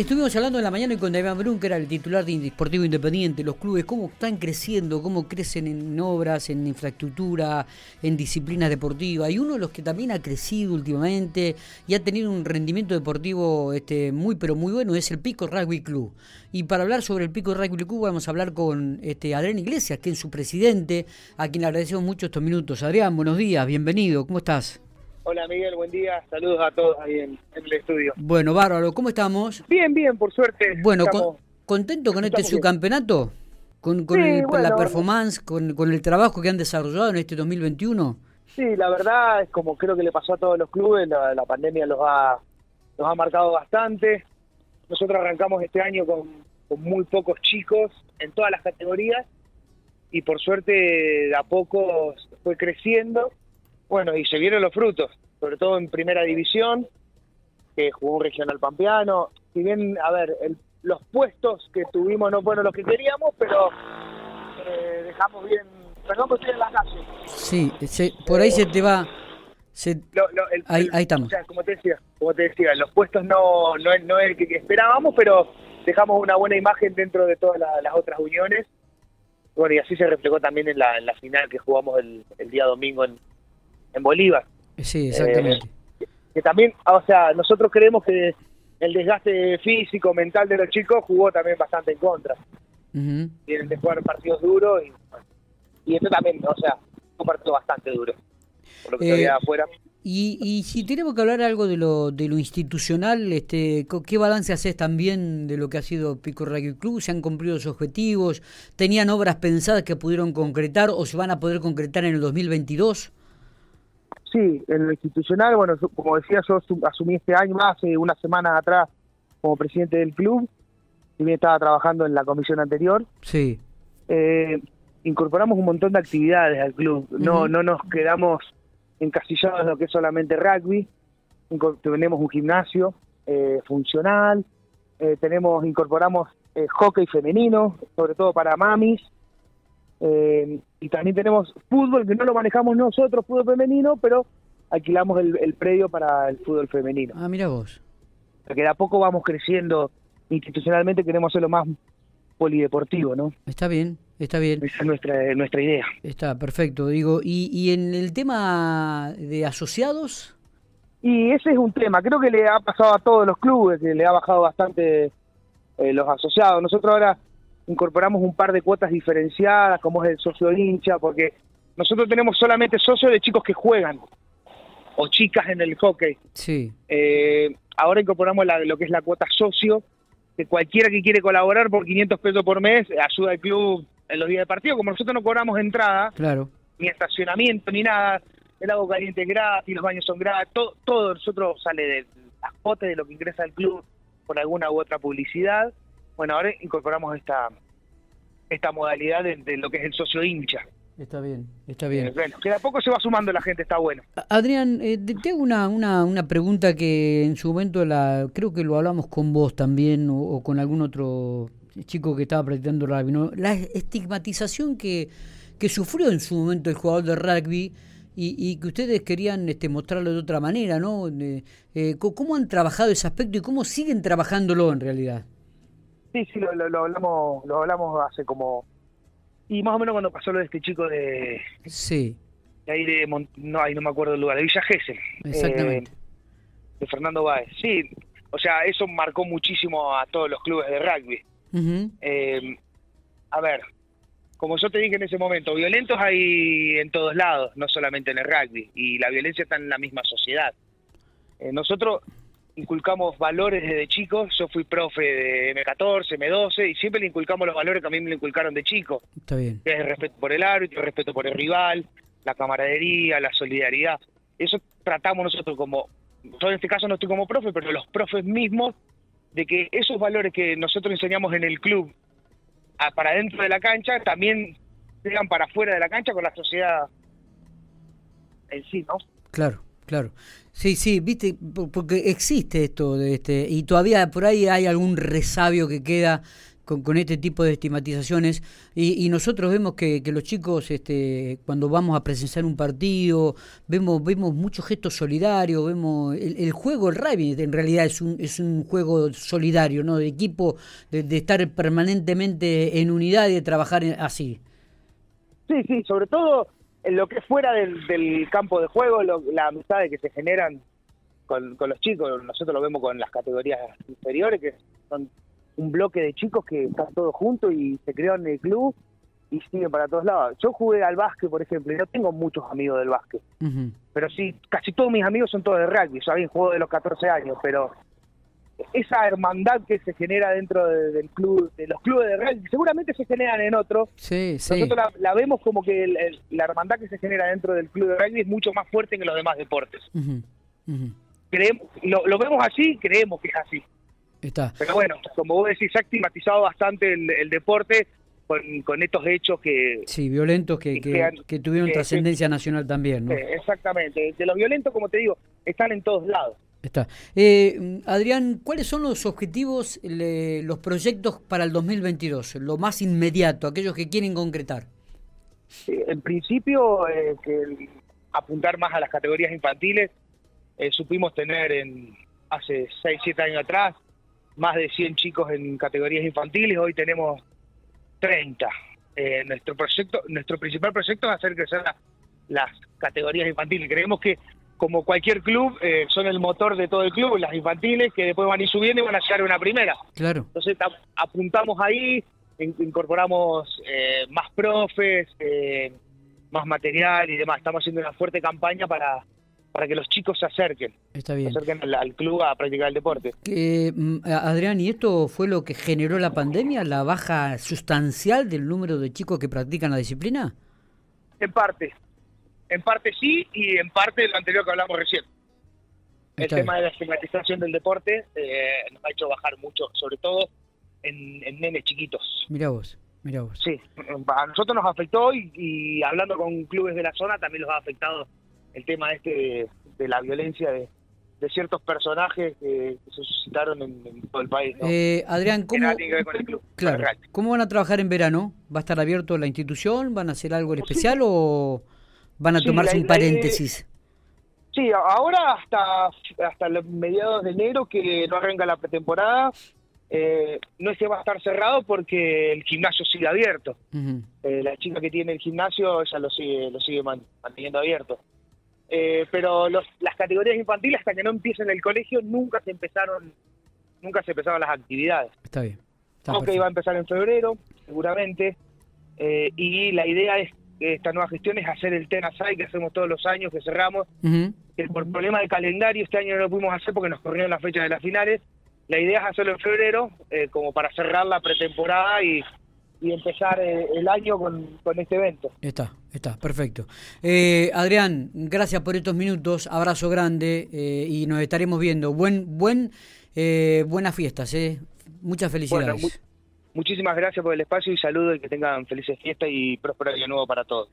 estuvimos hablando en la mañana con Damián Brun, que era el titular de Deportivo Independiente, los clubes, cómo están creciendo, cómo crecen en obras, en infraestructura, en disciplinas deportivas. Y uno de los que también ha crecido últimamente y ha tenido un rendimiento deportivo este, muy, pero muy bueno es el Pico Rugby Club. Y para hablar sobre el Pico Rugby Club vamos a hablar con este, Adrián Iglesias, que es su presidente, a quien le agradecemos mucho estos minutos. Adrián, buenos días, bienvenido, ¿cómo estás? Hola Miguel, buen día. Saludos a todos ahí en, el estudio. Bueno, bárbaro, ¿cómo estamos? Bien, bien, por suerte. Bueno, ¿contento con este subcampeonato? ¿Con, con, la performance, con, el trabajo que han desarrollado en este 2021? Sí, la verdad es como creo que le pasó a todos los clubes, la, pandemia los ha, los ha marcado bastante. Nosotros arrancamos este año con, con muy pocos chicos en todas las categorías y por suerte de a poco fue creciendo bueno, y se vieron los frutos, sobre todo en primera división, que jugó un regional pampeano. Si bien, a ver, los puestos que tuvimos no fueron los que queríamos, pero eh, dejamos bien. Perdón que estoy en la calle. Sí, por ahí se te va. ahí, estamos. O sea, como te decía, como te decía, los puestos no, no, no es el que esperábamos, pero dejamos una buena imagen dentro de todas las otras uniones. Bueno, y así se reflejó también en la, en la final que jugamos el, el día domingo en, en Bolívar. Sí, exactamente. Eh, que también, o sea, nosotros creemos que el desgaste físico, mental de los chicos jugó también bastante en contra. Tienen que jugar partidos duros y, y esto también, o sea, un partido bastante duro. Por lo que eh, afuera. Y, y si tenemos que hablar algo de lo, de lo institucional, este, ¿qué balance haces también de lo que ha sido Pico Rugby Club? ¿Se han cumplido sus objetivos? ¿Tenían obras pensadas que pudieron concretar o se van a poder concretar en el 2022? Sí, en lo institucional, bueno, como decía, yo asumí este año hace unas semanas atrás como presidente del club, y bien estaba trabajando en la comisión anterior. Sí. Eh, incorporamos un montón de actividades al club, no, no nos quedamos encasillados en lo que es solamente rugby, tenemos un gimnasio eh, funcional, eh, tenemos incorporamos hockey femenino, sobre todo para mamis, eh, y también tenemos fútbol, que no lo manejamos nosotros, fútbol femenino, pero alquilamos el, predio para el fútbol femenino. Ah, mira vos. Porque de a poco vamos creciendo institucionalmente, queremos hacerlo más polideportivo, ¿no? Está bien, está bien. Esa es nuestra, nuestra idea. Está perfecto, digo. ¿Y, ¿Y en el tema de asociados? Y ese es un tema, creo que le ha pasado a todos los clubes, que le ha bajado bastante eh, los asociados. Nosotros ahora incorporamos un par de cuotas diferenciadas, como es el socio hincha, porque nosotros tenemos solamente socios de chicos que juegan o chicas en el hockey. Sí. Eh, ahora incorporamos lo que es la cuota socio, que cualquiera que quiere colaborar por 500 pesos por mes ayuda al club en los días de partido. Como nosotros no cobramos entrada, claro. ni estacionamiento, ni nada, el agua caliente es gratis, los baños son gratis, todo, todo nosotros sale de las cuotas de lo que ingresa al club por alguna u otra publicidad. Bueno, ahora incorporamos esta esta modalidad de, lo que es el socio hincha. Está bien, está bien. Eh, bueno, que de a poco se va sumando la gente, está bueno. Adrián, eh, tengo una, una, una pregunta que en su momento la creo que lo hablamos con vos también o, con algún otro chico que estaba practicando rugby. ¿no? La estigmatización que, que sufrió en su momento el jugador de rugby y, y que ustedes querían este, mostrarlo de otra manera, ¿no? Eh, ¿Cómo han trabajado ese aspecto y cómo siguen trabajándolo en realidad? Sí, sí, lo, lo, hablamos lo hablamos hace como... Y más o menos cuando pasó lo de este chico de... Sí. De ahí de... no, ahí no me acuerdo el lugar, de Villa Gesell. Exactamente. Eh, de Fernando Báez. Sí, o sea, eso marcó muchísimo a todos los clubes de rugby. eh, a ver, como yo te dije en ese momento, violentos hay en todos lados, no solamente en el rugby, y la violencia está en la misma sociedad. Eh, nosotros inculcamos valores desde chicos. Yo fui profe de M14, M12 y siempre le inculcamos los valores que a mí me inculcaron de chico. Está bien. el respeto por el árbitro, el respeto por el rival, la camaradería, la solidaridad. Eso tratamos nosotros como, yo en este caso no estoy como profe, pero los profes mismos, de que esos valores que nosotros enseñamos en el club para dentro de la cancha también llegan para afuera de la cancha con la sociedad en sí, ¿no? Claro. Claro. Sí, sí, viste, porque existe esto de este y todavía por ahí hay algún resabio que queda con, este tipo de estigmatizaciones. Y, nosotros vemos que, los chicos este, cuando vamos a presenciar un partido vemos vemos muchos gestos solidarios vemos el, juego el rugby en realidad es un es un juego solidario no de equipo de, estar permanentemente en unidad y de trabajar así. Sí sí sobre todo en lo que fuera del, campo de juego la amistad que se generan con, con los chicos nosotros lo vemos con las categorías inferiores que son un bloque de chicos que están todos juntos y se crearon en el club y siguen para todos lados. Yo jugué al básquet, por ejemplo, y no tengo muchos amigos del básquet, pero sí, casi todos mis amigos son todos de rugby, yo había jugado de los 14 años, pero esa hermandad que se genera dentro del club, de los clubes de rugby, seguramente se generan en otros. Sí, Nosotros la, vemos como que la hermandad que se genera dentro del club de rugby es mucho más fuerte que los demás deportes. Creemos, lo vemos así, creemos que es así. Pero bueno, como vos decís, se ha estigmatizado bastante el, deporte con, estos hechos que... Sí, violentos que, que, tuvieron trascendencia nacional también, ¿no? Exactamente. De los violentos, como te digo, están en todos lados. Está. Eh, Adrián, ¿cuáles son los objetivos, los proyectos para el 2022? Lo más inmediato, aquellos que quieren concretar. en principio, eh, que apuntar más a las categorías infantiles. Eh, supimos tener en hace 6, 7 años atrás más de 100 chicos en categorías infantiles, hoy tenemos 30. Eh, nuestro proyecto, nuestro principal proyecto es hacer crecer las categorías infantiles. Creemos que como cualquier club eh, son el motor de todo el club, las infantiles que después van a ir subiendo y van a llegar a una primera. Claro. Entonces apuntamos ahí, incorporamos eh, más profes, más material y demás. Estamos haciendo una fuerte campaña para para que los chicos se acerquen. Está bien. Se acerquen al, club a practicar el deporte. Mm, Adrián, ¿y esto fue lo que generó la pandemia, la baja sustancial del número de chicos que practican la disciplina? En parte. En parte sí y en parte lo anterior que hablamos recién. el tema de la estigmatización del deporte eh, nos ha hecho bajar mucho, sobre todo en, nenes chiquitos. Mira vos. Mira vos. Sí, a nosotros nos afectó y, y hablando con clubes de la zona también los ha afectado el tema este de, la violencia de, ciertos personajes que, se suscitaron en, todo el país. Eh, Adrián, ¿cómo, claro, ¿cómo van a trabajar en verano? ¿Va a estar abierto la institución? ¿Van a hacer algo en especial o van a tomarse un paréntesis? Sí, ahora hasta hasta los mediados de enero que no arranca la pretemporada, eh, no es que va a estar cerrado porque el gimnasio sigue abierto. Eh, la chica que tiene el gimnasio ya lo sigue lo sigue manteniendo abierto. Eh, pero las categorías infantiles hasta que no empiecen el colegio nunca se empezaron nunca se empezaron las actividades. Está bien. Está iba a empezar en febrero, seguramente, eh, y la idea es esta nueva gestión es hacer el Tenasai que hacemos todos los años, que cerramos, que por problema de calendario este año no lo pudimos hacer porque nos corrieron las fechas de las finales. La idea es hacerlo en febrero, eh, como para cerrar la pretemporada y, y empezar eh, el año con, este evento. Está, está, perfecto. Eh, Adrián, gracias por estos minutos, abrazo grande eh, y nos estaremos viendo. Buen, buen, buenas fiestas, eh. muchas felicidades. Muchísimas gracias por el espacio y saludo y que tengan felices fiestas y próspero año nuevo para todos.